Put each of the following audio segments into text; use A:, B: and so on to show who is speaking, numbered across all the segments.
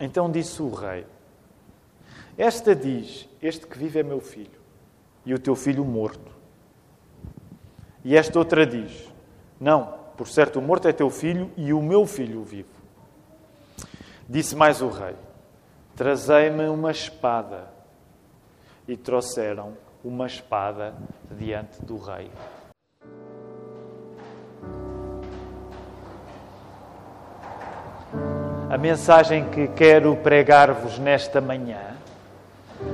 A: Então disse o rei: Esta diz: Este que vive é meu filho, e o teu filho morto. E esta outra diz: Não, por certo o morto é teu filho e o meu filho vivo. Disse mais o rei: Trazei-me uma espada. E trouxeram uma espada diante do rei. A mensagem que quero pregar-vos nesta manhã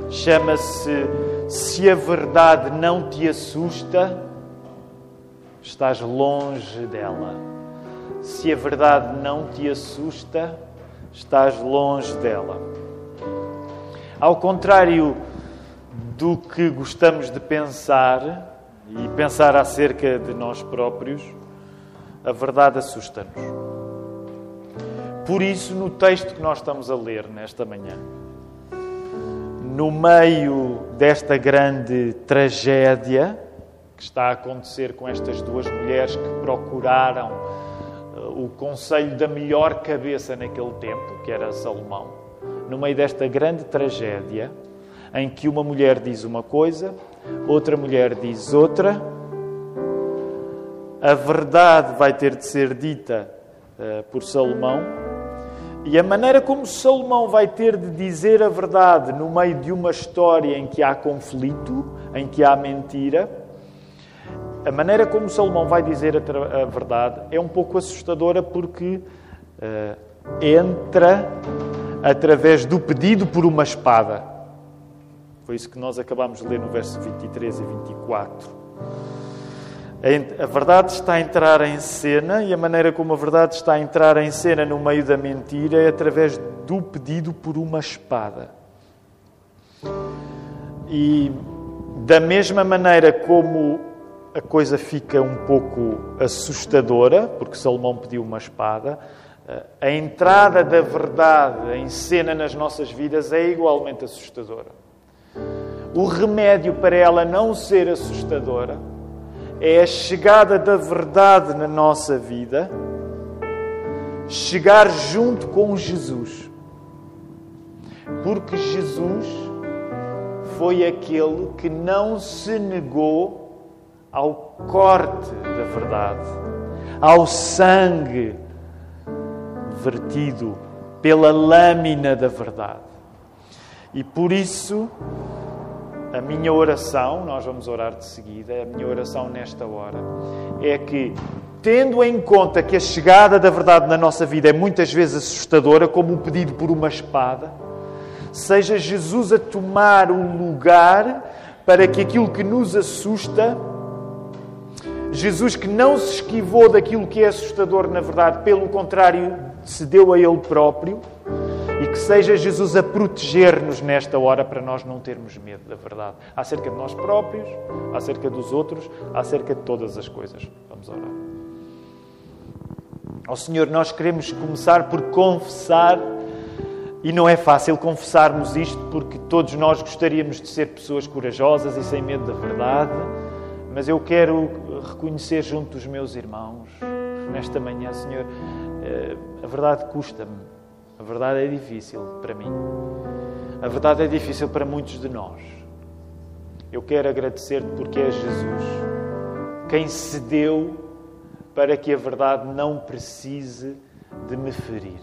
A: chama-se Se a verdade não te assusta, estás longe dela. Se a verdade não te assusta, estás longe dela. Ao contrário do que gostamos de pensar e pensar acerca de nós próprios, a verdade assusta-nos. Por isso, no texto que nós estamos a ler nesta manhã, no meio desta grande tragédia que está a acontecer com estas duas mulheres que procuraram eh, o conselho da melhor cabeça naquele tempo, que era Salomão, no meio desta grande tragédia, em que uma mulher diz uma coisa, outra mulher diz outra, a verdade vai ter de ser dita uh, por Salomão e a maneira como Salomão vai ter de dizer a verdade no meio de uma história em que há conflito, em que há mentira, a maneira como Salomão vai dizer a, a verdade é um pouco assustadora porque uh, entra através do pedido por uma espada. Foi isso que nós acabamos de ler no verso 23 e 24. A verdade está a entrar em cena e a maneira como a verdade está a entrar em cena no meio da mentira é através do pedido por uma espada. E da mesma maneira como a coisa fica um pouco assustadora, porque Salomão pediu uma espada, a entrada da verdade em cena nas nossas vidas é igualmente assustadora. O remédio para ela não ser assustadora é a chegada da verdade na nossa vida, chegar junto com Jesus. Porque Jesus foi aquele que não se negou ao corte da verdade, ao sangue vertido pela lâmina da verdade. E por isso a minha oração, nós vamos orar de seguida, a minha oração nesta hora é que, tendo em conta que a chegada da verdade na nossa vida é muitas vezes assustadora, como o pedido por uma espada, seja Jesus a tomar o lugar para que aquilo que nos assusta, Jesus que não se esquivou daquilo que é assustador, na verdade, pelo contrário, se deu a Ele próprio e que seja Jesus a proteger-nos nesta hora para nós não termos medo da verdade, acerca de nós próprios, acerca dos outros, acerca de todas as coisas. Vamos orar. Ó oh, Senhor, nós queremos começar por confessar, e não é fácil confessarmos isto porque todos nós gostaríamos de ser pessoas corajosas e sem medo da verdade, mas eu quero reconhecer junto dos meus irmãos, nesta manhã, Senhor, eh, a verdade custa-me a verdade é difícil para mim. A verdade é difícil para muitos de nós. Eu quero agradecer-te porque é Jesus quem cedeu para que a verdade não precise de me ferir.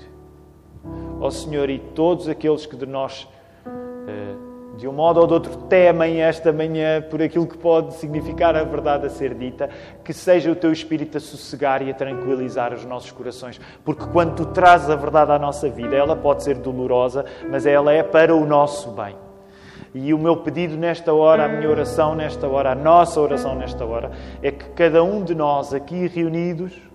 A: Ó oh, Senhor, e todos aqueles que de nós uh, de um modo ou de outro, temem esta manhã por aquilo que pode significar a verdade a ser dita, que seja o teu Espírito a sossegar e a tranquilizar os nossos corações. Porque quando tu trazes a verdade à nossa vida, ela pode ser dolorosa, mas ela é para o nosso bem. E o meu pedido nesta hora, a minha oração nesta hora, a nossa oração nesta hora, é que cada um de nós aqui reunidos,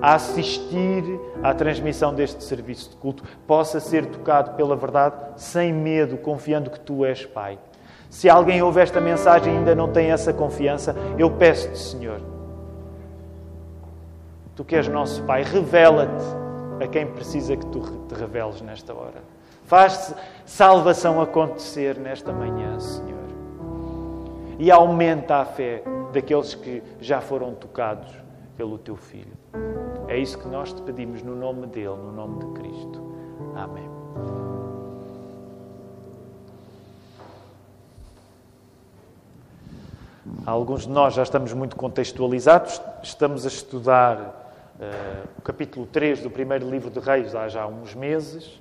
A: a assistir à transmissão deste serviço de culto, possa ser tocado pela verdade sem medo, confiando que tu és Pai. Se alguém ouve esta mensagem e ainda não tem essa confiança, eu peço-te, Senhor, tu que és nosso Pai, revela-te a quem precisa que tu te reveles nesta hora. Faz salvação acontecer nesta manhã, Senhor. E aumenta a fé daqueles que já foram tocados pelo teu filho. É isso que nós te pedimos no nome dele, no nome de Cristo. Amém. Alguns de nós já estamos muito contextualizados, estamos a estudar uh, o capítulo 3 do primeiro livro de Reis há já uns meses.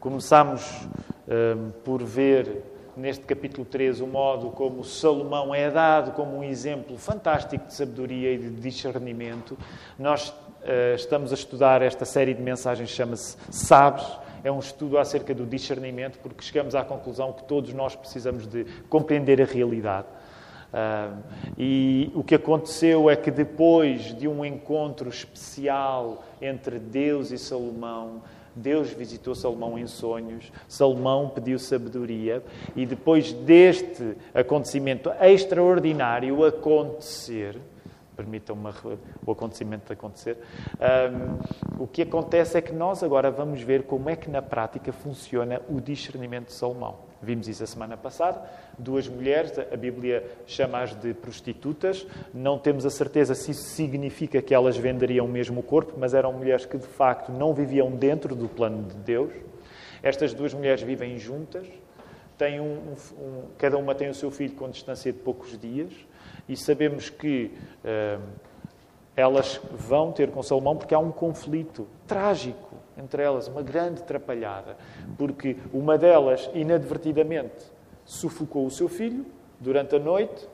A: Começámos uh, por ver neste capítulo 3 o modo como Salomão é dado como um exemplo fantástico de sabedoria e de discernimento. Nós uh, estamos a estudar esta série de mensagens chama-se Sabes. É um estudo acerca do discernimento, porque chegamos à conclusão que todos nós precisamos de compreender a realidade. Uh, e o que aconteceu é que depois de um encontro especial entre Deus e Salomão, Deus visitou Salomão em sonhos, Salomão pediu sabedoria, e depois deste acontecimento extraordinário acontecer, permitam-me o acontecimento de acontecer, um, o que acontece é que nós agora vamos ver como é que na prática funciona o discernimento de Salomão. Vimos isso a semana passada. Duas mulheres, a Bíblia chama-as de prostitutas. Não temos a certeza se isso significa que elas venderiam mesmo corpo, mas eram mulheres que de facto não viviam dentro do plano de Deus. Estas duas mulheres vivem juntas, têm um, um, cada uma tem o seu filho com distância de poucos dias, e sabemos que uh, elas vão ter com Salomão porque há um conflito trágico entre elas uma grande trapalhada, porque uma delas, inadvertidamente, sufocou o seu filho durante a noite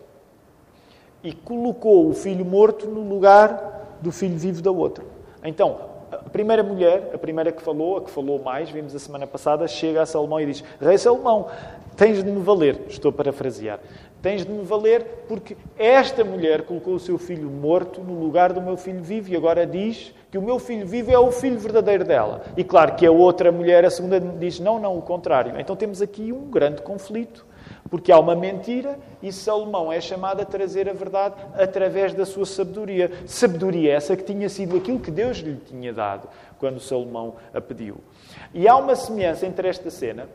A: e colocou o filho morto no lugar do filho vivo da outra. Então, a primeira mulher, a primeira que falou, a que falou mais, vimos a semana passada, chega a Salomão e diz: Rei Salomão, tens de me valer. Estou a parafrasear. Tens de me valer porque esta mulher colocou o seu filho morto no lugar do meu filho vivo e agora diz que o meu filho vivo é o filho verdadeiro dela. E claro que a outra mulher, a segunda, diz não, não, o contrário. Então temos aqui um grande conflito, porque há uma mentira e Salomão é chamado a trazer a verdade através da sua sabedoria. Sabedoria essa que tinha sido aquilo que Deus lhe tinha dado quando Salomão a pediu. E há uma semelhança entre esta cena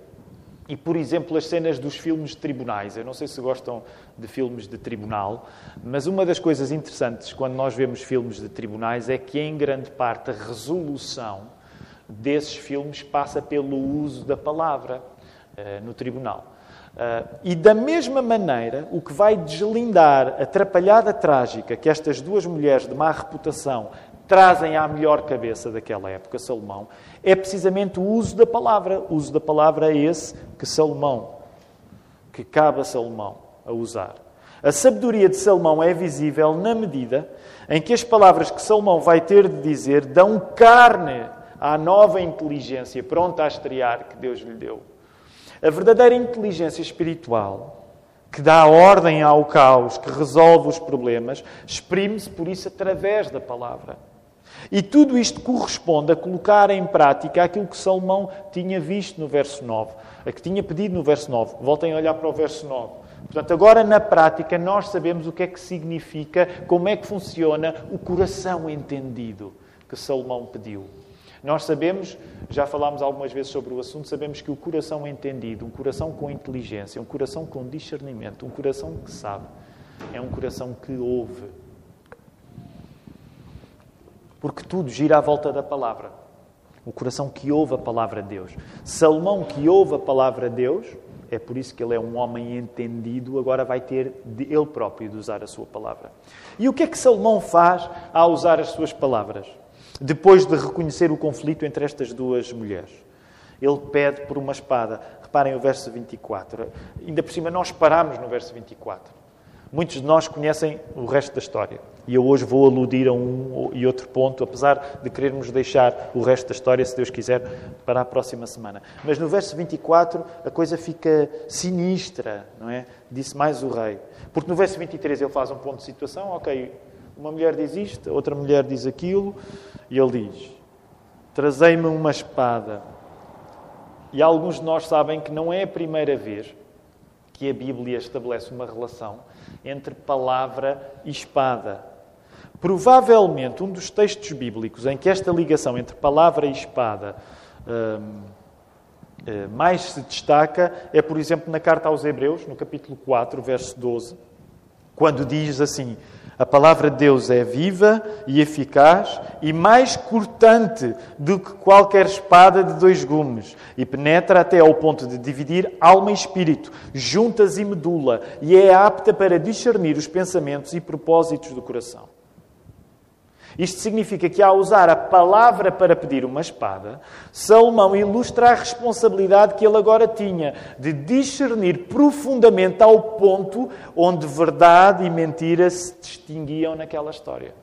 A: e, por exemplo, as cenas dos filmes de tribunais. Eu não sei se gostam de filmes de tribunal, mas uma das coisas interessantes quando nós vemos filmes de tribunais é que, em grande parte, a resolução desses filmes passa pelo uso da palavra uh, no tribunal. Uh, e da mesma maneira, o que vai deslindar a atrapalhada trágica que estas duas mulheres de má reputação trazem à melhor cabeça daquela época, Salomão, é precisamente o uso da palavra. O uso da palavra é esse que Salomão, que cabe a Salomão a usar. A sabedoria de Salomão é visível na medida em que as palavras que Salomão vai ter de dizer dão carne à nova inteligência pronta a estrear que Deus lhe deu. A verdadeira inteligência espiritual, que dá ordem ao caos, que resolve os problemas, exprime-se por isso através da palavra. E tudo isto corresponde a colocar em prática aquilo que Salomão tinha visto no verso 9, a que tinha pedido no verso 9. Voltem a olhar para o verso 9. Portanto, agora na prática nós sabemos o que é que significa, como é que funciona o coração entendido que Salomão pediu. Nós sabemos, já falámos algumas vezes sobre o assunto, sabemos que o coração entendido, um coração com inteligência, um coração com discernimento, um coração que sabe, é um coração que ouve, porque tudo gira à volta da palavra. O coração que ouve a palavra de Deus. Salomão, que ouve a palavra de Deus, é por isso que ele é um homem entendido, agora vai ter de ele próprio de usar a sua palavra. E o que é que Salomão faz ao usar as suas palavras? Depois de reconhecer o conflito entre estas duas mulheres. Ele pede por uma espada. Reparem o verso 24. Ainda por cima, nós paramos no verso 24. Muitos de nós conhecem o resto da história. E eu hoje vou aludir a um e outro ponto, apesar de querermos deixar o resto da história, se Deus quiser, para a próxima semana. Mas no verso 24 a coisa fica sinistra, não é? Disse mais o rei. Porque no verso 23 ele faz um ponto de situação, ok, uma mulher diz isto, outra mulher diz aquilo, e ele diz: Trazei-me uma espada. E alguns de nós sabem que não é a primeira vez que a Bíblia estabelece uma relação entre palavra e espada. Provavelmente, um dos textos bíblicos em que esta ligação entre palavra e espada hum, hum, mais se destaca é, por exemplo, na carta aos Hebreus, no capítulo 4, verso 12, quando diz assim: A palavra de Deus é viva e eficaz e mais cortante do que qualquer espada de dois gumes e penetra até ao ponto de dividir alma e espírito, juntas e medula, e é apta para discernir os pensamentos e propósitos do coração. Isto significa que, ao usar a palavra para pedir uma espada, Salomão ilustra a responsabilidade que ele agora tinha de discernir profundamente ao ponto onde verdade e mentira se distinguiam naquela história.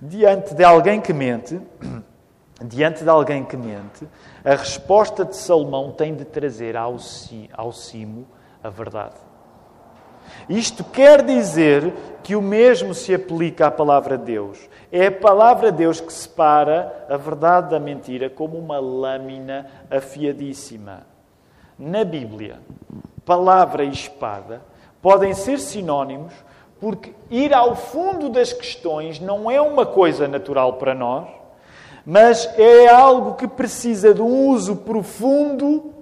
A: Diante de alguém que mente, diante de alguém que mente, a resposta de Salomão tem de trazer ao, cimo a verdade. Isto quer dizer que o mesmo se aplica à palavra de Deus. É a palavra de Deus que separa a verdade da mentira como uma lâmina afiadíssima. Na Bíblia, palavra e espada podem ser sinónimos porque ir ao fundo das questões não é uma coisa natural para nós, mas é algo que precisa de um uso profundo,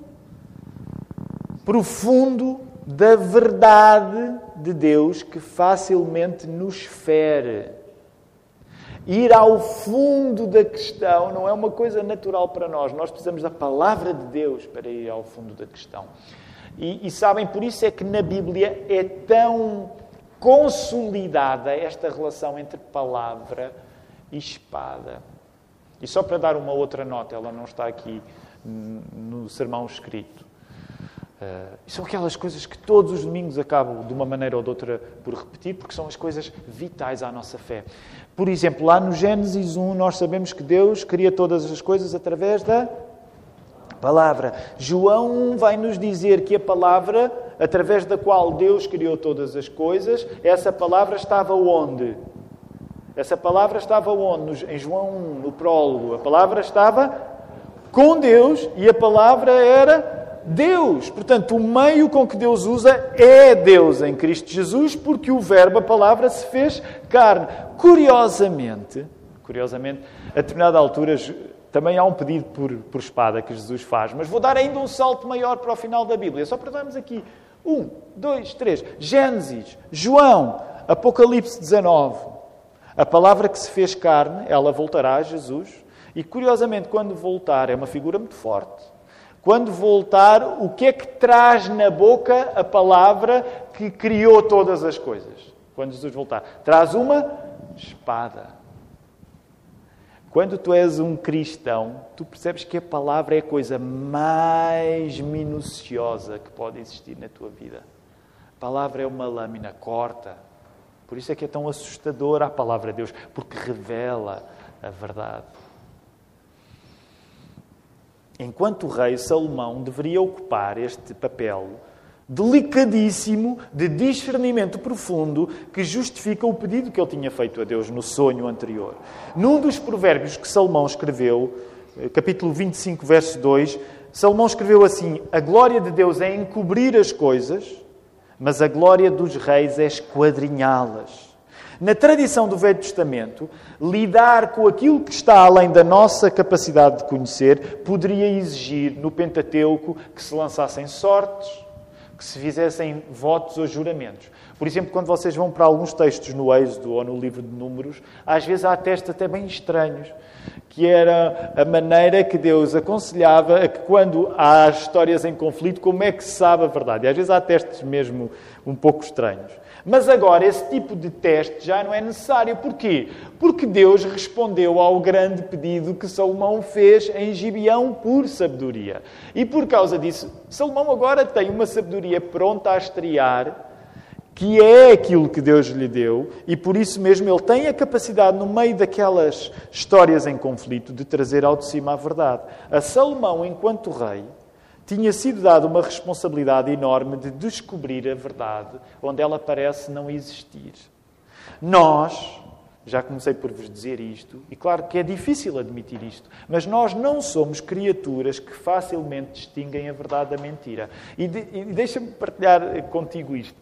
A: profundo da verdade de Deus que facilmente nos fere. Ir ao fundo da questão não é uma coisa natural para nós. Nós precisamos da palavra de Deus para ir ao fundo da questão. E, e sabem, por isso é que na Bíblia é tão consolidada esta relação entre palavra e espada. E só para dar uma outra nota, ela não está aqui no sermão escrito. Uh, são aquelas coisas que todos os domingos acabo, de uma maneira ou de outra, por repetir, porque são as coisas vitais à nossa fé. Por exemplo, lá no Gênesis 1, nós sabemos que Deus cria todas as coisas através da palavra. João vai nos dizer que a palavra, através da qual Deus criou todas as coisas, essa palavra estava onde? Essa palavra estava onde? Em João 1, no prólogo. A palavra estava com Deus e a palavra era Deus. Portanto, o meio com que Deus usa é Deus em Cristo Jesus, porque o Verbo, a palavra, se fez carne. Curiosamente, curiosamente, a determinada altura também há um pedido por, por espada que Jesus faz, mas vou dar ainda um salto maior para o final da Bíblia, só para darmos aqui um, dois, três. Gênesis, João, Apocalipse 19. A palavra que se fez carne, ela voltará a Jesus. E curiosamente, quando voltar, é uma figura muito forte. Quando voltar, o que é que traz na boca a palavra que criou todas as coisas? Quando Jesus voltar, traz uma espada. Quando tu és um cristão, tu percebes que a palavra é a coisa mais minuciosa que pode existir na tua vida. A palavra é uma lâmina, corta. Por isso é que é tão assustadora a palavra de Deus, porque revela a verdade. Enquanto rei, Salomão deveria ocupar este papel delicadíssimo de discernimento profundo que justifica o pedido que ele tinha feito a Deus no sonho anterior. Num dos provérbios que Salomão escreveu, eh, capítulo 25, verso 2, Salomão escreveu assim: A glória de Deus é encobrir as coisas, mas a glória dos reis é esquadrinhá-las. Na tradição do Velho Testamento, lidar com aquilo que está além da nossa capacidade de conhecer poderia exigir, no Pentateuco, que se lançassem sortes, que se fizessem votos ou juramentos. Por exemplo, quando vocês vão para alguns textos no Êxodo ou no livro de Números, às vezes há textos até bem estranhos, que era a maneira que Deus aconselhava a que quando há histórias em conflito, como é que se sabe a verdade. E às vezes há testes mesmo um pouco estranhos. Mas agora esse tipo de teste já não é necessário. Porquê? Porque Deus respondeu ao grande pedido que Salomão fez em Gibeão por sabedoria. E por causa disso, Salomão agora tem uma sabedoria pronta a estrear, que é aquilo que Deus lhe deu, e por isso mesmo ele tem a capacidade, no meio daquelas histórias em conflito, de trazer ao de cima a verdade. A Salomão, enquanto rei, tinha sido dada uma responsabilidade enorme de descobrir a verdade onde ela parece não existir. Nós, já comecei por vos dizer isto, e claro que é difícil admitir isto, mas nós não somos criaturas que facilmente distinguem a verdade da mentira. E, de, e deixa-me partilhar contigo isto.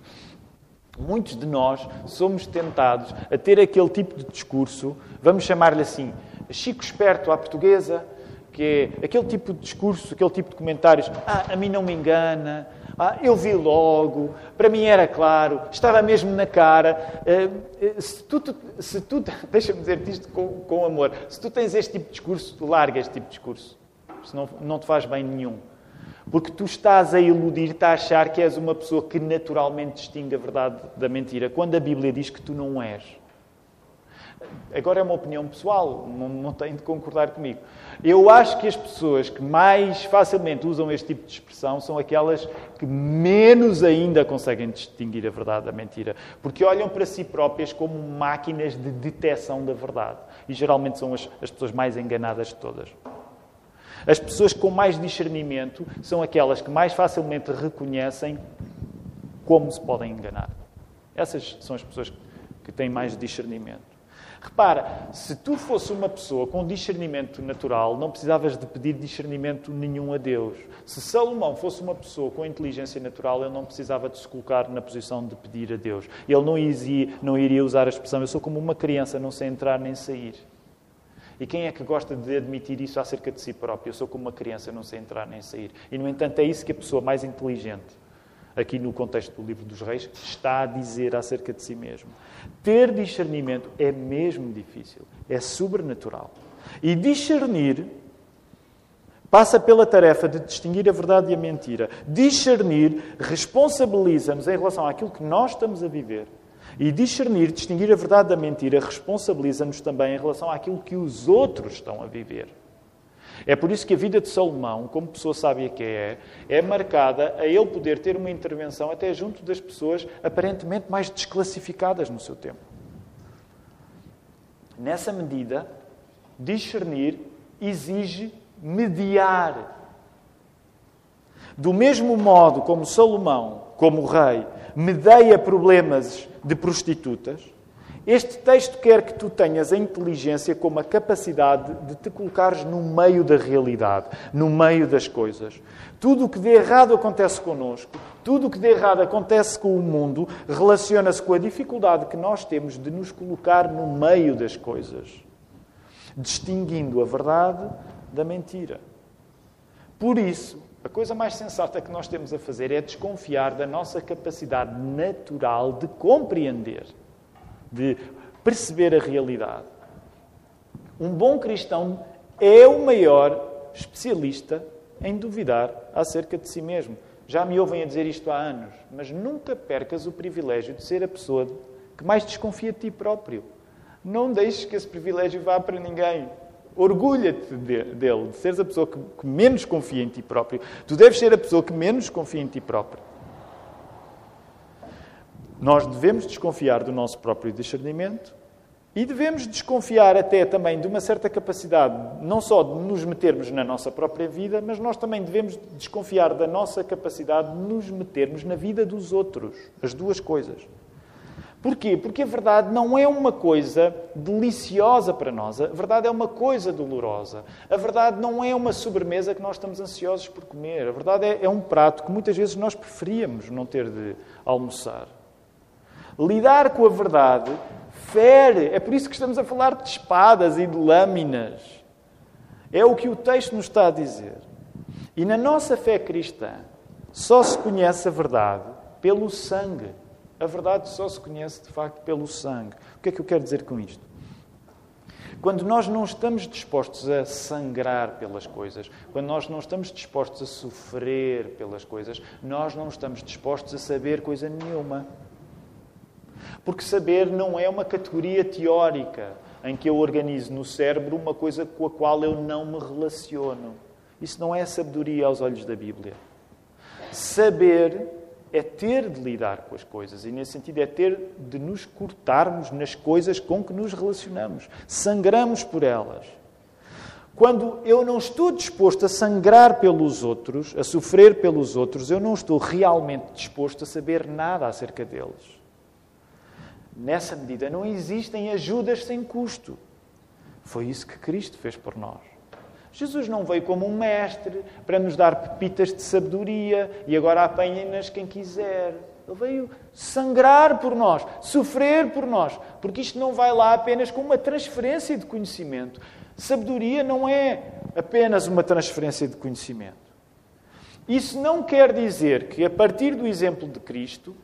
A: Muitos de nós somos tentados a ter aquele tipo de discurso, vamos chamar-lhe assim, Chico esperto à portuguesa, que é aquele tipo de discurso, aquele tipo de comentários. Ah, a mim não me engana. Ah, eu vi logo, para mim era claro, estava mesmo na cara. Uh, se tu, se tu deixa-me dizer-te isto com, com amor, se tu tens este tipo de discurso, larga este tipo de discurso. Senão não te faz bem nenhum. Porque tu estás a iludir-te a achar que és uma pessoa que naturalmente distingue a verdade da mentira, quando a Bíblia diz que tu não és. Agora é uma opinião pessoal, não, não tem de concordar comigo. Eu acho que as pessoas que mais facilmente usam este tipo de expressão são aquelas que menos ainda conseguem distinguir a verdade da mentira, porque olham para si próprias como máquinas de detecção da verdade. E geralmente são as, as pessoas mais enganadas de todas. As pessoas com mais discernimento são aquelas que mais facilmente reconhecem como se podem enganar. Essas são as pessoas que têm mais discernimento. Repara, se tu fosse uma pessoa com discernimento natural, não precisavas de pedir discernimento nenhum a Deus. Se Salomão fosse uma pessoa com inteligência natural, ele não precisava de se colocar na posição de pedir a Deus. Ele não iria, não iria usar a expressão: Eu sou como uma criança, não sei entrar nem sair. E quem é que gosta de admitir isso acerca de si próprio? Eu sou como uma criança, não sei entrar nem sair. E, no entanto, é isso que a pessoa mais inteligente, aqui no contexto do livro dos reis, está a dizer acerca de si mesmo. Ter discernimento é mesmo difícil, é sobrenatural. E discernir passa pela tarefa de distinguir a verdade e a mentira. Discernir responsabiliza-nos em relação àquilo que nós estamos a viver e discernir, distinguir a verdade da mentira, responsabiliza-nos também em relação àquilo que os outros estão a viver. É por isso que a vida de Salomão, como pessoa sábia que é, é marcada a ele poder ter uma intervenção até junto das pessoas aparentemente mais desclassificadas no seu tempo. Nessa medida, discernir exige mediar. Do mesmo modo como Salomão, como rei, medeia problemas de prostitutas, este texto quer que tu tenhas a inteligência como a capacidade de te colocares no meio da realidade, no meio das coisas. Tudo o que de errado acontece connosco, tudo o que de errado acontece com o mundo, relaciona-se com a dificuldade que nós temos de nos colocar no meio das coisas, distinguindo a verdade da mentira. Por isso, a coisa mais sensata que nós temos a fazer é desconfiar da nossa capacidade natural de compreender, de perceber a realidade. Um bom cristão é o maior especialista em duvidar acerca de si mesmo. Já me ouvem a dizer isto há anos, mas nunca percas o privilégio de ser a pessoa que mais desconfia de ti próprio. Não deixes que esse privilégio vá para ninguém. Orgulha-te dele, de seres a pessoa que, menos confia em ti próprio. Tu deves ser a pessoa que menos confia em ti próprio. Nós devemos desconfiar do nosso próprio discernimento e devemos desconfiar até também de uma certa capacidade, não só de nos metermos na nossa própria vida, mas nós também devemos desconfiar da nossa capacidade de nos metermos na vida dos outros. As duas coisas. Porquê? Porque a verdade não é uma coisa deliciosa para nós, a verdade é uma coisa dolorosa. A verdade não é uma sobremesa que nós estamos ansiosos por comer. A verdade é, é um prato que muitas vezes nós preferíamos não ter de almoçar. Lidar com a verdade fere. É por isso que estamos a falar de espadas e de lâminas. É o que o texto nos está a dizer. E na nossa fé cristã, só se conhece a verdade pelo sangue. A verdade só se conhece, de facto, pelo sangue. O que é que eu quero dizer com isto? Quando nós não estamos dispostos a sangrar pelas coisas, quando nós não estamos dispostos a sofrer pelas coisas, nós não estamos dispostos a saber coisa nenhuma. Porque saber não é uma categoria teórica em que eu organizo no cérebro uma coisa com a qual eu não me relaciono. Isso não é sabedoria aos olhos da Bíblia. Saber é ter de lidar com as coisas e, nesse sentido, é ter de nos cortarmos nas coisas com que nos relacionamos. Sangramos por elas. Quando eu não estou disposto a sangrar pelos outros, a sofrer pelos outros, eu não estou realmente disposto a saber nada acerca deles. Nessa medida, não existem ajudas sem custo. Foi isso que Cristo fez por nós. Jesus não veio como um mestre para nos dar pepitas de sabedoria e agora apanhem-nas quem quiser. Ele veio sangrar por nós, sofrer por nós, porque isto não vai lá apenas com uma transferência de conhecimento. Sabedoria não é apenas uma transferência de conhecimento. Isso não quer dizer que, a partir do exemplo de Cristo,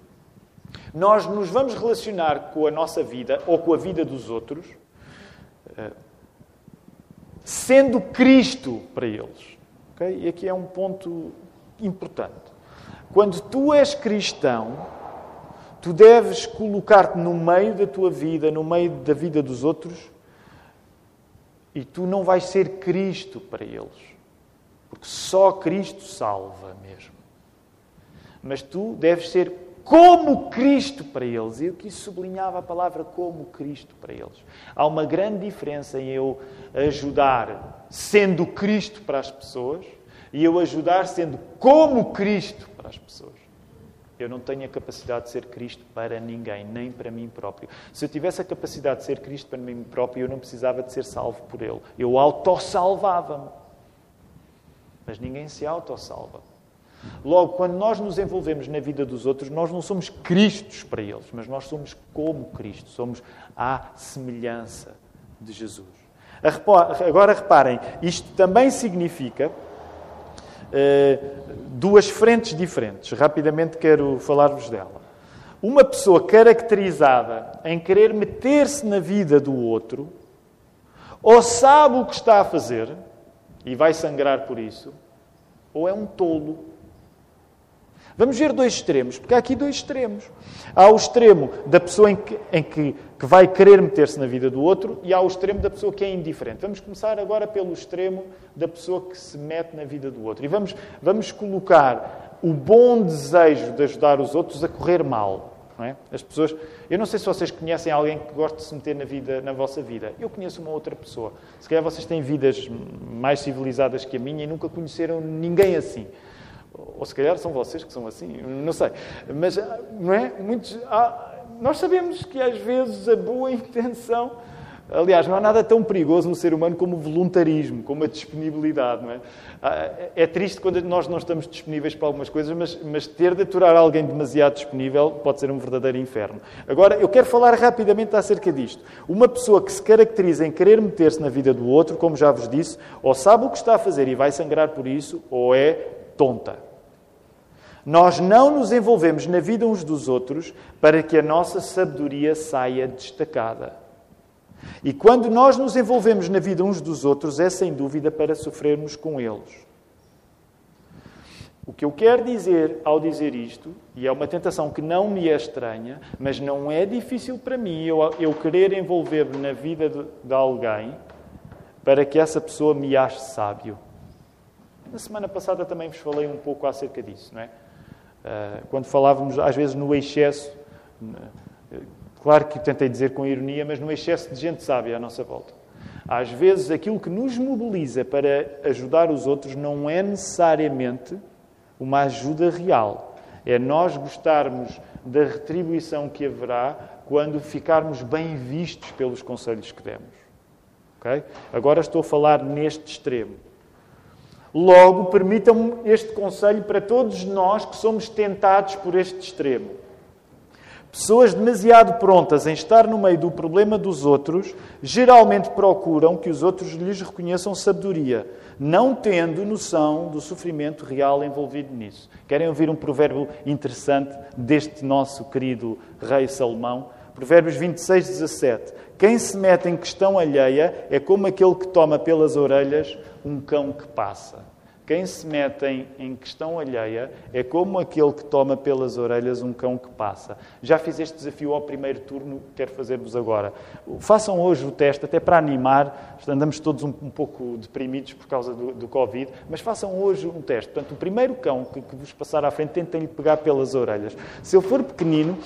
A: nós nos vamos relacionar com a nossa vida ou com a vida dos outros eh, sendo Cristo para eles. Okay? E aqui é um ponto importante. Quando tu és cristão, tu deves colocar-te no meio da tua vida, no meio da vida dos outros, e tu não vais ser Cristo para eles. Porque só Cristo salva mesmo. Mas tu deves ser como Cristo para eles. Eu que sublinhava a palavra como Cristo para eles. Há uma grande diferença em eu ajudar sendo Cristo para as pessoas e eu ajudar sendo como Cristo para as pessoas. Eu não tenho a capacidade de ser Cristo para ninguém, nem para mim próprio. Se eu tivesse a capacidade de ser Cristo para mim próprio, eu não precisava de ser salvo por Ele. Eu autossalvava-me. Mas ninguém se autossalva. Logo, quando nós nos envolvemos na vida dos outros, nós não somos Cristos para eles, mas nós somos como Cristo, somos à semelhança de Jesus. Agora reparem, isto também significa uh, duas frentes diferentes. Rapidamente quero falar-vos dela. Uma pessoa caracterizada em querer meter-se na vida do outro, ou sabe o que está a fazer, e vai sangrar por isso, ou é um tolo. Vamos ver dois extremos, porque há aqui dois extremos. Há o extremo da pessoa em que, em que, que vai querer meter-se na vida do outro e há o extremo da pessoa que é indiferente. Vamos começar agora pelo extremo da pessoa que se mete na vida do outro. E vamos, vamos colocar o bom desejo de ajudar os outros a correr mal. É? As pessoas, eu não sei se vocês conhecem alguém que gosta de se meter na, vida, na vossa vida. Eu conheço uma outra pessoa. Se calhar vocês têm vidas mais civilizadas que a minha e nunca conheceram ninguém assim. Ou se calhar são vocês que são assim, não sei. Mas, não é? Muitos, há, nós sabemos que às vezes a boa intenção Aliás, não há nada tão perigoso no ser humano como o voluntarismo, como a disponibilidade. Não é? Ah, é triste quando nós não estamos disponíveis para algumas coisas, mas, mas ter de aturar alguém demasiado disponível pode ser um verdadeiro inferno. Agora, eu quero falar rapidamente acerca disto. Uma pessoa que se caracteriza em querer meter-se na vida do outro, como já vos disse, ou sabe o que está a fazer e vai sangrar por isso, ou é tonta. Nós não nos envolvemos na vida uns dos outros para que a nossa sabedoria saia destacada. E quando nós nos envolvemos na vida uns dos outros, é sem dúvida para sofrermos com eles. O que eu quero dizer ao dizer isto, e é uma tentação que não me é estranha, mas não é difícil para mim eu, eu querer envolver-me na vida de, de alguém para que essa pessoa me ache sábio. Na semana passada também vos falei um pouco acerca disso, não é? Ah, quando falávamos, às vezes, no excesso Claro que tentei dizer com ironia, mas no excesso de gente sábia à nossa volta. Às vezes, aquilo que nos mobiliza para ajudar os outros não é necessariamente uma ajuda real. É nós gostarmos da retribuição que haverá quando ficarmos bem vistos pelos conselhos que demos. Okay? Agora estou a falar neste extremo. Logo, permitam-me este conselho para todos nós que somos tentados por este extremo. Pessoas demasiado prontas em estar no meio do problema dos outros geralmente procuram que os outros lhes reconheçam sabedoria, não tendo noção do sofrimento real envolvido nisso. Querem ouvir um provérbio interessante deste nosso querido rei Salomão? Provérbios 26, 17. Quem se mete em questão alheia é como aquele que toma pelas orelhas um cão que passa. Quem se mete em, questão alheia é como aquele que toma pelas orelhas um cão que passa. Já fiz este desafio ao primeiro turno, quero fazer-vos agora. Façam hoje o teste, até para animar. Andamos todos um, um pouco deprimidos por causa do, do, Covid, mas façam hoje um teste. Portanto, o primeiro cão que, que vos passar à frente, tentem-lhe pegar pelas orelhas. Se ele for pequenino,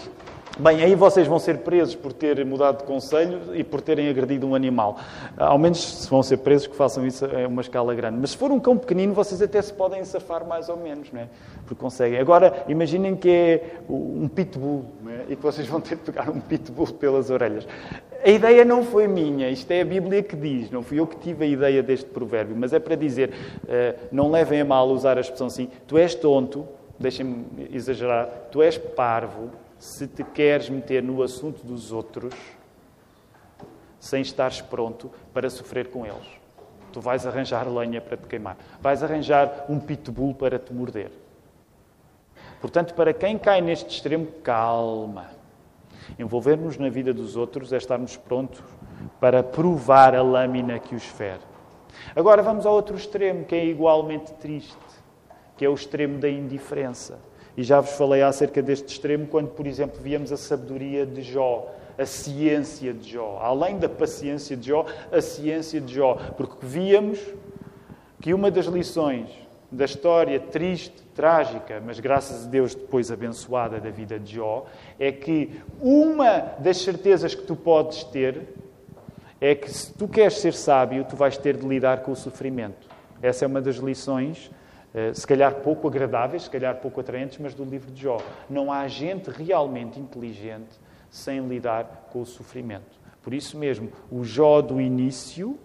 A: Bem, aí vocês vão ser presos por ter mudado de conselho e por terem agredido um animal. Ao menos se vão ser presos que façam isso a uma escala grande. Mas se for um cão pequenino, vocês até se podem safar mais ou menos, não é? Porque conseguem. Agora, imaginem que é um pitbull é? e que vocês vão ter de pegar um pitbull pelas orelhas. A ideia não foi minha, isto é a Bíblia que diz, não fui eu que tive a ideia deste provérbio, mas é para dizer, uh, não levem a mal usar a expressão assim, tu és tonto, deixem-me exagerar, tu és parvo, se te queres meter no assunto dos outros sem estares pronto para sofrer com eles. Tu vais arranjar lenha para te queimar. Vais arranjar um pitbull para te morder. Portanto, para quem cai neste extremo, calma. Envolver-nos na vida dos outros é estarmos prontos para provar a lâmina que os fere. Agora vamos ao outro extremo, que é igualmente triste, que é o extremo da indiferença. E já vos falei acerca deste extremo quando, por exemplo, víamos a sabedoria de Jó, a ciência de Jó. Além da paciência de Jó, a ciência de Jó. Porque víamos que uma das lições da história triste, trágica, mas graças a Deus depois abençoada da vida de Jó, é que uma das certezas que tu podes ter é que se tu queres ser sábio, tu vais ter de lidar com o sofrimento. Essa é uma das lições, se calhar pouco agradáveis, se calhar pouco atraentes, mas do livro de Jó. Não há gente realmente inteligente sem lidar com o sofrimento. Por isso mesmo, o Jó do início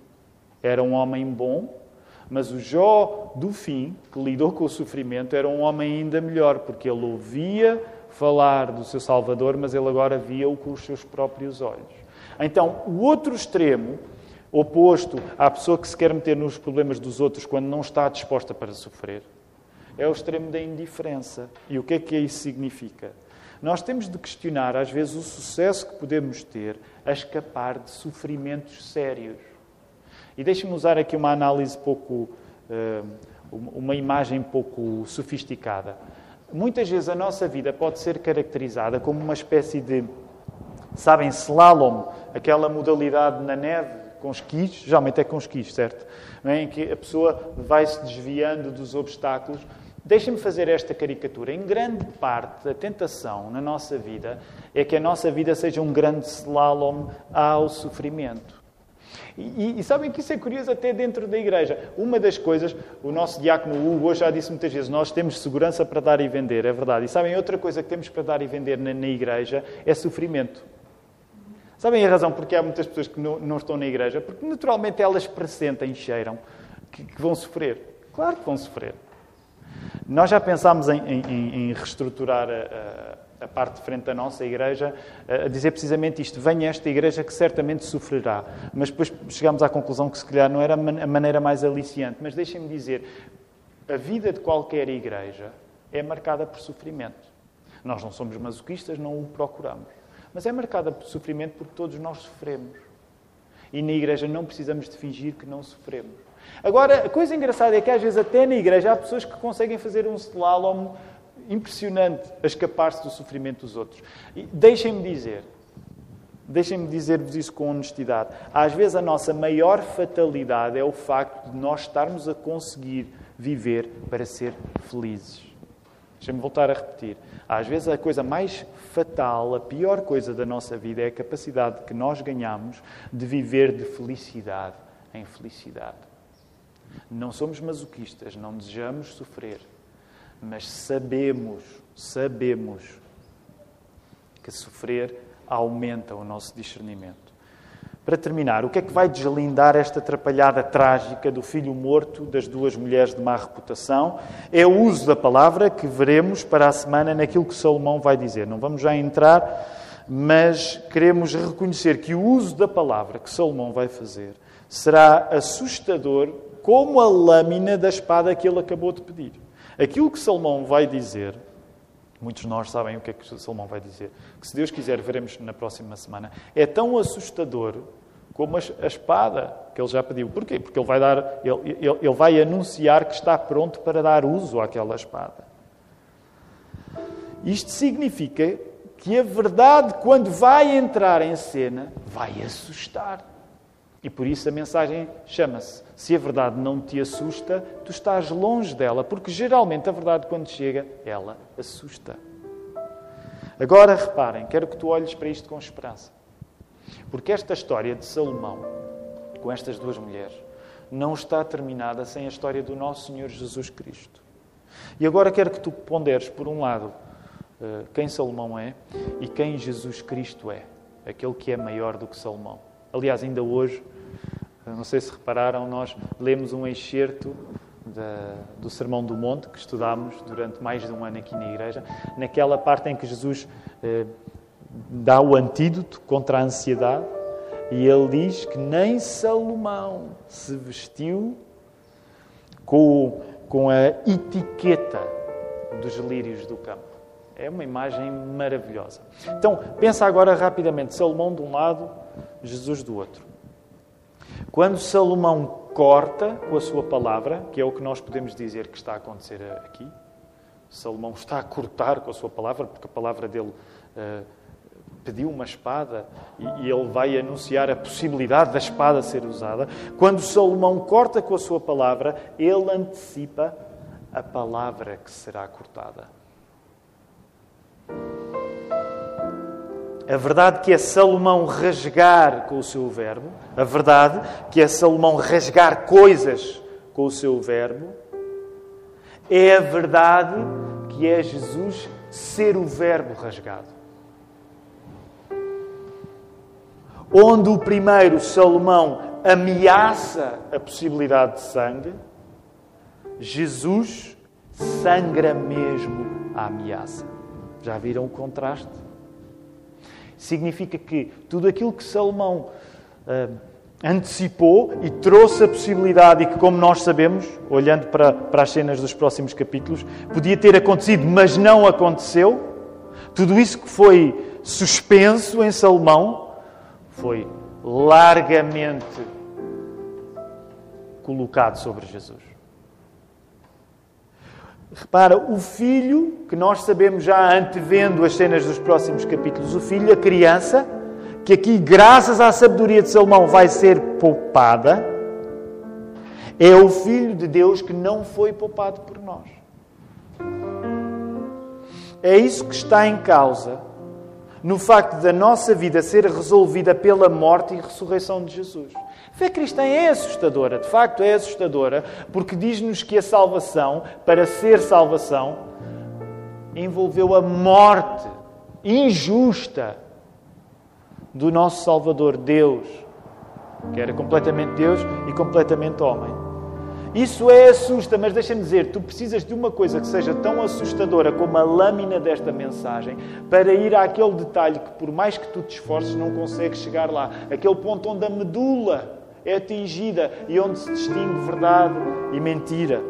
A: era um homem bom, mas o Jó do fim, que lidou com o sofrimento, era um homem ainda melhor, porque ele ouvia falar do seu Salvador, mas ele agora via-o com os seus próprios olhos. Então, o outro extremo, oposto à pessoa que se quer meter nos problemas dos outros quando não está disposta para sofrer, é o extremo da indiferença. E o que é que isso significa? Nós temos de questionar, às vezes, o sucesso que podemos ter a escapar de sofrimentos sérios. E deixe-me usar aqui uma análise pouco. Eh, uma imagem pouco sofisticada. Muitas vezes a nossa vida pode ser caracterizada como uma espécie de Sabem, slalom, aquela modalidade na neve esquis, geralmente é com esquis, certo? Em que a pessoa vai se desviando dos obstáculos. Deixem-me fazer esta caricatura. Em grande parte, a tentação na nossa vida é que a nossa vida seja um grande slalom ao sofrimento. E, e, sabem que isso é curioso até dentro da igreja. Uma das coisas, o nosso diácono Hugo já disse muitas vezes, nós temos segurança para dar e vender, é verdade. E sabem, outra coisa que temos para dar e vender na, na igreja é sofrimento. Sabem a razão porque há muitas pessoas que não, não estão na igreja? Porque naturalmente elas pressentem, cheiram que, que, vão sofrer. Claro que vão sofrer. Nós já pensámos em, em, em reestruturar a, a, parte de frente da nossa igreja, a dizer precisamente isto: venha esta igreja que certamente sofrerá. Mas depois chegámos à conclusão que se calhar não era a maneira mais aliciante. Mas deixem-me dizer: a vida de qualquer igreja é marcada por sofrimento. Nós não somos masoquistas, não o procuramos mas é marcada por sofrimento porque todos nós sofremos. E na igreja não precisamos de fingir que não sofremos. Agora, a coisa engraçada é que às vezes até na igreja há pessoas que conseguem fazer um slalom impressionante a escapar-se do sofrimento dos outros. Deixem-me dizer, deixem-me dizer-vos isso com honestidade. Às vezes a nossa maior fatalidade é o facto de nós estarmos a conseguir viver para ser felizes. Deixem-me voltar a repetir. Às vezes a coisa mais fatal, a pior coisa da nossa vida é a capacidade que nós ganhamos de viver de felicidade em felicidade. Não somos masoquistas, não desejamos sofrer, mas sabemos, sabemos que sofrer aumenta o nosso discernimento. Para terminar, o que é que vai deslindar esta atrapalhada trágica do filho morto das duas mulheres de má reputação? É o uso da palavra que veremos para a semana naquilo que Salomão vai dizer. Não vamos já entrar, mas queremos reconhecer que o uso da palavra que Salomão vai fazer será assustador como a lâmina da espada que ele acabou de pedir. Aquilo que Salomão vai dizer Muitos de nós sabem o que é que Salomão vai dizer. Que se Deus quiser, veremos na próxima semana. É tão assustador como a espada que ele já pediu. Porquê? Porque ele vai, dar, ele, ele, ele vai anunciar que está pronto para dar uso àquela espada. Isto significa que a verdade, quando vai entrar em cena, vai assustar. E por isso a mensagem chama-se: Se a verdade não te assusta, tu estás longe dela, porque geralmente a verdade, quando chega, ela assusta. Agora reparem, quero que tu olhes para isto com esperança. Porque esta história de Salomão, com estas duas mulheres, não está terminada sem a história do nosso Senhor Jesus Cristo. E agora quero que tu ponderes, por um lado, eh, quem Salomão é e quem Jesus Cristo é, aquele que é maior do que Salomão. Aliás, ainda hoje não sei se repararam, nós lemos um excerto da, do Sermão do Monte, que estudámos durante mais de um ano aqui na igreja, naquela parte em que Jesus eh, dá o antídoto contra a ansiedade, E ele diz que nem Salomão se vestiu com, com a etiqueta dos lírios do campo. É uma imagem maravilhosa. Então, pensa agora rapidamente: Salomão de um lado, Jesus do outro. Quando Salomão corta com a sua palavra, que é o que nós podemos dizer que está a acontecer aqui, Salomão está a cortar com a sua palavra, porque a palavra dele uh, pediu uma espada e, ele vai anunciar a possibilidade da espada ser usada. Quando Salomão corta com a sua palavra, ele antecipa a palavra que será cortada. A verdade que é Salomão rasgar com o seu verbo, a verdade que é Salomão rasgar coisas com o seu verbo, é a verdade que é Jesus ser o verbo rasgado. Onde o primeiro, Salomão, ameaça a possibilidade de sangue, Jesus sangra mesmo a ameaça. Já viram o contraste? Significa que tudo aquilo que Salomão uh, antecipou e trouxe a possibilidade, e que, como nós sabemos, olhando para, para as cenas dos próximos capítulos, podia ter acontecido, mas não aconteceu. Tudo isso que foi suspenso em Salomão foi largamente colocado sobre Jesus. Repara, o filho, que nós sabemos já antevendo as cenas dos próximos capítulos, o filho, a criança, que aqui, graças à sabedoria de Salomão, vai ser poupada, é o filho de Deus que não foi poupado por nós. É isso que está em causa no facto da nossa vida ser resolvida pela morte e ressurreição de Jesus. A fé cristã é assustadora, de facto é assustadora, porque diz-nos que a salvação, para ser salvação, envolveu a morte injusta do nosso Salvador, Deus, que era completamente Deus e completamente homem. Isso é assusta, mas deixa-me dizer, tu precisas de uma coisa que seja tão assustadora como a lâmina desta mensagem para ir àquele detalhe que, por mais que tu te esforces, não consegues chegar lá. Aquele ponto onde a medula é atingida e onde se distingue verdade e mentira.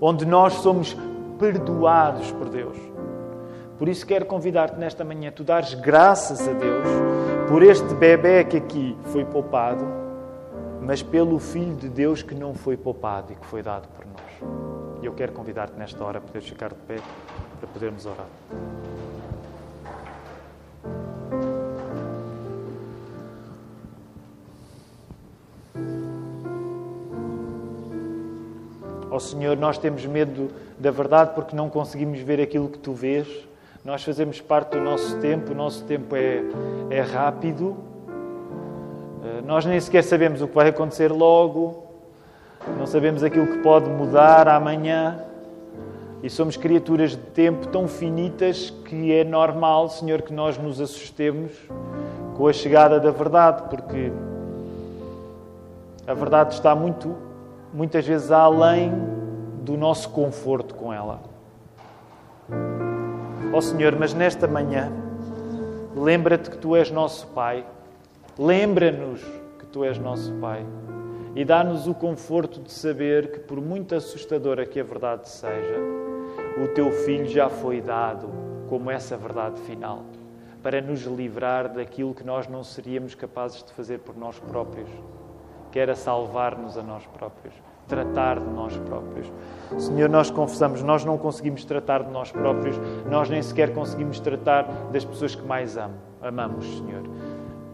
A: Onde nós somos perdoados por Deus. Por isso quero convidar-te nesta manhã, tu dares graças a Deus por este bebê que aqui foi poupado mas pelo Filho de Deus que não foi poupado e que foi dado por nós. E eu quero convidar-te nesta hora a poder ficar de pé para podermos orar. Ó oh Senhor, nós temos medo da verdade porque não conseguimos ver aquilo que tu vês. Nós fazemos parte do nosso tempo, o nosso tempo é, é rápido nós nem sequer sabemos o que vai acontecer logo, não sabemos aquilo que pode mudar amanhã. E somos criaturas de tempo tão finitas que é normal, Senhor, que nós nos assustemos com a chegada da verdade, porque a verdade está muito, muitas vezes além do nosso conforto com ela. Ó oh, Senhor, mas nesta manhã, lembra-te que Tu és nosso Pai Lembra-nos tu és nosso Pai e dá-nos o conforto de saber que, por muito assustadora que a verdade seja, o teu Filho já foi dado como essa verdade final para nos livrar daquilo que nós não seríamos capazes de fazer por nós próprios, que era salvar-nos a nós próprios, tratar de nós próprios. Senhor, nós confessamos, nós não conseguimos tratar de nós próprios, nós nem sequer conseguimos tratar das pessoas que mais amo, amamos, Senhor.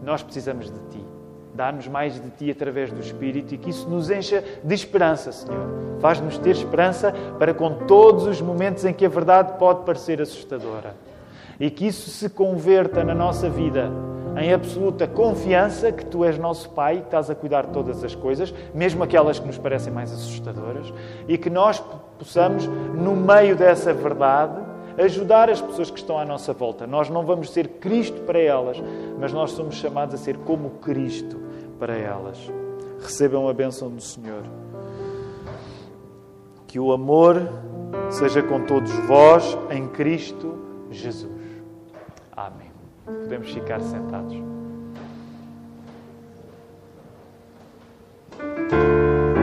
A: Nós precisamos de Ti. Dá-nos mais de Ti através do Espírito e que isso nos encha de esperança, Senhor. Faz-nos ter esperança para com todos os momentos em que a verdade pode parecer assustadora. E que isso se converta na nossa vida em absoluta confiança que Tu és nosso Pai, que estás a cuidar de todas as coisas, mesmo aquelas que nos parecem mais assustadoras, e que nós possamos, no meio dessa verdade, ajudar as pessoas que estão à nossa volta. Nós não vamos ser Cristo para elas, mas nós somos chamados a ser como Cristo para elas. Recebam a bênção do Senhor. Que o amor seja com todos vós em Cristo Jesus. Amém. Podemos ficar sentados.